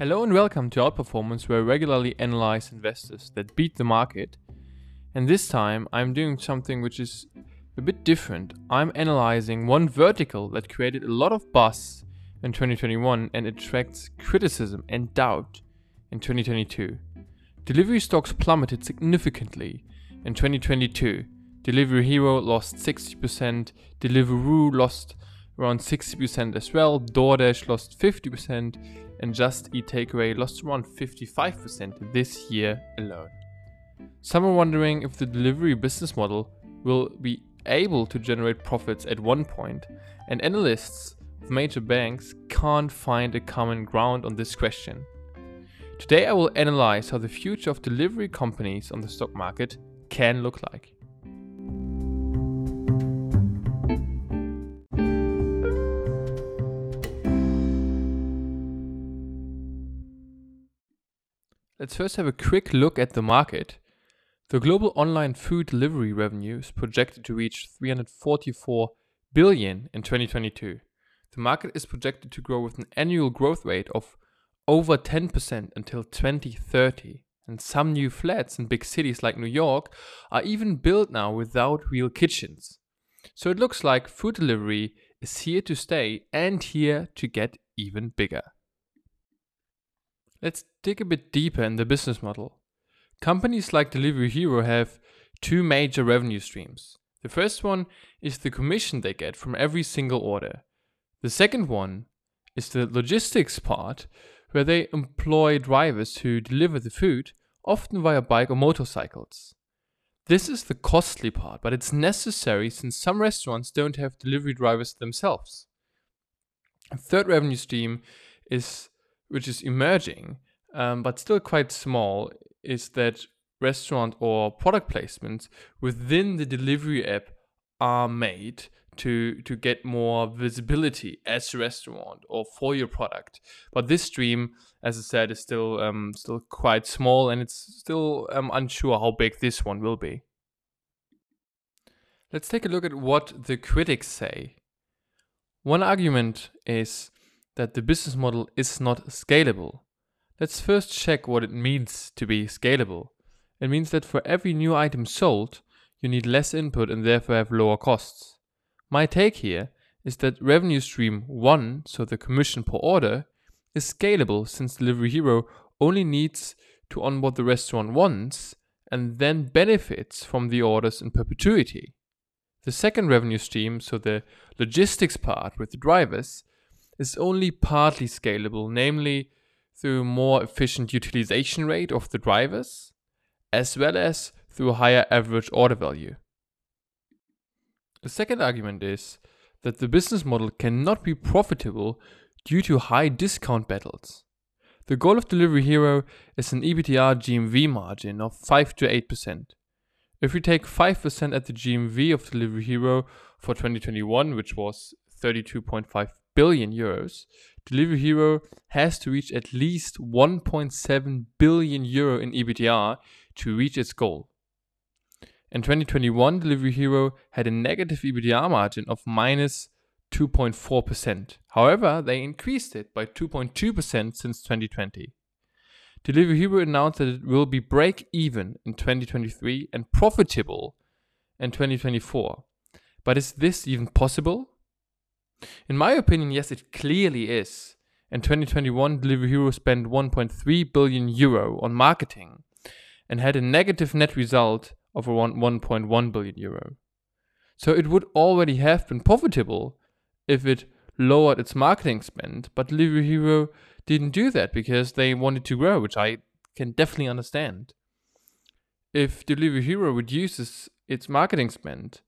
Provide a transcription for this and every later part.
Hello and welcome to Outperformance, where I regularly analyze investors that beat the market. And this time I'm doing something which is a bit different. I'm analyzing one vertical that created a lot of buzz in 2021 and attracts criticism and doubt in 2022. Delivery stocks plummeted significantly in 2022. Delivery Hero lost 60%, Deliveroo lost around 60% as well, DoorDash lost 50%, and Just Eat Takeaway lost around 55% this year alone. Some are wondering if the delivery business model will be able to generate profits at one point, and analysts of major banks can't find a common ground on this question. Today I will analyze how the future of delivery companies on the stock market can look like. Let's first have a quick look at the market. The global online food delivery revenue is projected to reach 344 billion in 2022. The market is projected to grow with an annual growth rate of over 10% until 2030. And some new flats in big cities like New York are even built now without real kitchens. So it looks like food delivery is here to stay and here to get even bigger. Let's dig a bit deeper in the business model. Companies like Delivery Hero have two major revenue streams. The first one is the commission they get from every single order. The second one is the logistics part, where they employ drivers to deliver the food, often via bike or motorcycles. This is the costly part, but it's necessary since some restaurants don't have delivery drivers themselves. A third revenue stream is which is emerging, um, but still quite small, is that restaurant or product placements within the delivery app are made to to get more visibility as a restaurant or for your product. But this stream, as I said, is still um, still quite small, and it's still um, unsure how big this one will be. Let's take a look at what the critics say. One argument is that the business model is not scalable. Let's first check what it means to be scalable. It means that for every new item sold, you need less input and therefore have lower costs. My take here is that revenue stream 1, so the commission per order, is scalable since Delivery Hero only needs to onboard the restaurant once and then benefits from the orders in perpetuity. The second revenue stream, so the logistics part with the drivers, is only partly scalable, namely through more efficient utilization rate of the drivers, as well as through higher average order value. The second argument is that the business model cannot be profitable due to high discount battles. The goal of Delivery Hero is an EBITDA GMV margin of 5 to 8%. If we take 5% at the GMV of Delivery Hero for 2021, which was 32.5 billion euros, Delivery Hero has to reach at least 1.7 billion euro in EBITDA to reach its goal. In 2021, Delivery Hero had a negative EBITDA margin of minus 2.4%. However, they increased it by 2.2% since 2020. Delivery Hero announced that it will be break even in 2023 and profitable in 2024. But is this even possible? In my opinion, yes, it clearly is. In 2021, Delivery Hero spent 1.3 billion euro on marketing and had a negative net result of around 1.1 billion euro. So it would already have been profitable if it lowered its marketing spend, but Delivery Hero didn't do that because they wanted to grow, which I can definitely understand. If Delivery Hero reduces its marketing spend,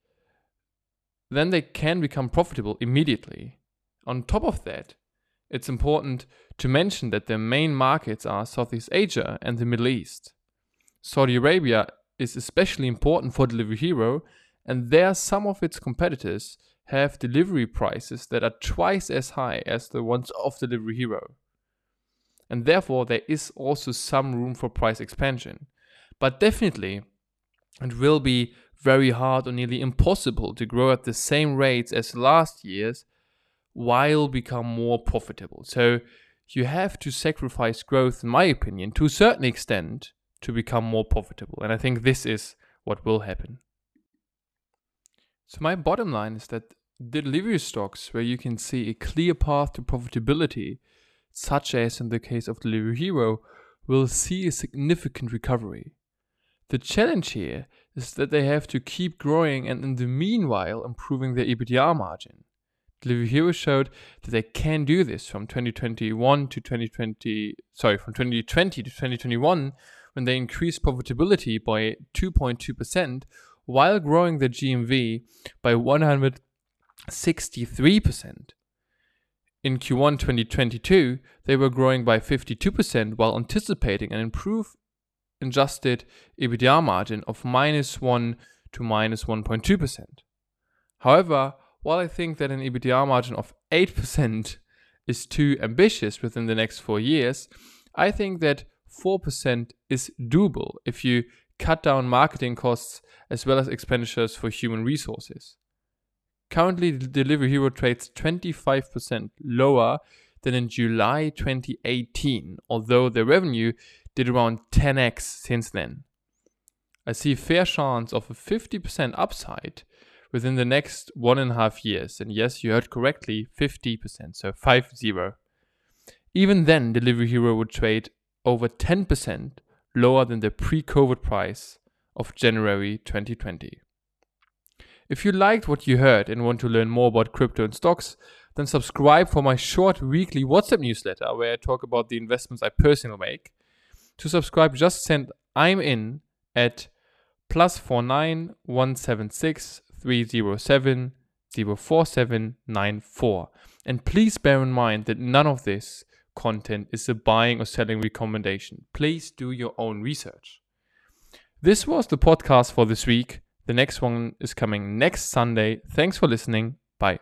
then they can become profitable immediately. On top of that, it's important to mention that their main markets are Southeast Asia and the Middle East. Saudi Arabia is especially important for Delivery Hero, and there some of its competitors have delivery prices that are twice as high as the ones of Delivery Hero. And therefore, there is also some room for price expansion. But definitely, it will be very hard or nearly impossible to grow at the same rates as last year's while become more profitable. So you have to sacrifice growth, in my opinion, to a certain extent to become more profitable. And I think this is what will happen. So, my bottom line is that delivery stocks where you can see a clear path to profitability, such as in the case of Delivery Hero, will see a significant recovery. The challenge here is that they have to keep growing and in the meanwhile improving their EBITDA margin. Delivery Hero showed that they can do this from 2021 to 2020, sorry, from 2020 to 2021 when they increased profitability by 2.2% while growing their GMV by 163%. In Q1 2022, they were growing by 52% while anticipating an improved adjusted EBITDA margin of minus 1 to minus 1.2%. However, while I think that an EBITDA margin of 8% is too ambitious within the next four years, I think that 4% is doable if you cut down marketing costs as well as expenditures for human resources. Currently, Delivery Hero trades 25% lower than in July 2018, although their revenue did around 10x since then. I see a fair chance of a 50% upside within the next one and a half years. And yes, you heard correctly 50%, so 5 0. Even then, Delivery Hero would trade over 10% lower than the pre COVID price of January 2020. If you liked what you heard and want to learn more about crypto and stocks, then subscribe for my short weekly WhatsApp newsletter where I talk about the investments I personally make. To subscribe, just send I'm in at plus four nine one seven six three zero seven zero four seven nine four. And please bear in mind that none of this content is a buying or selling recommendation. Please do your own research. This was the podcast for this week. The next one is coming next Sunday. Thanks for listening. Bye.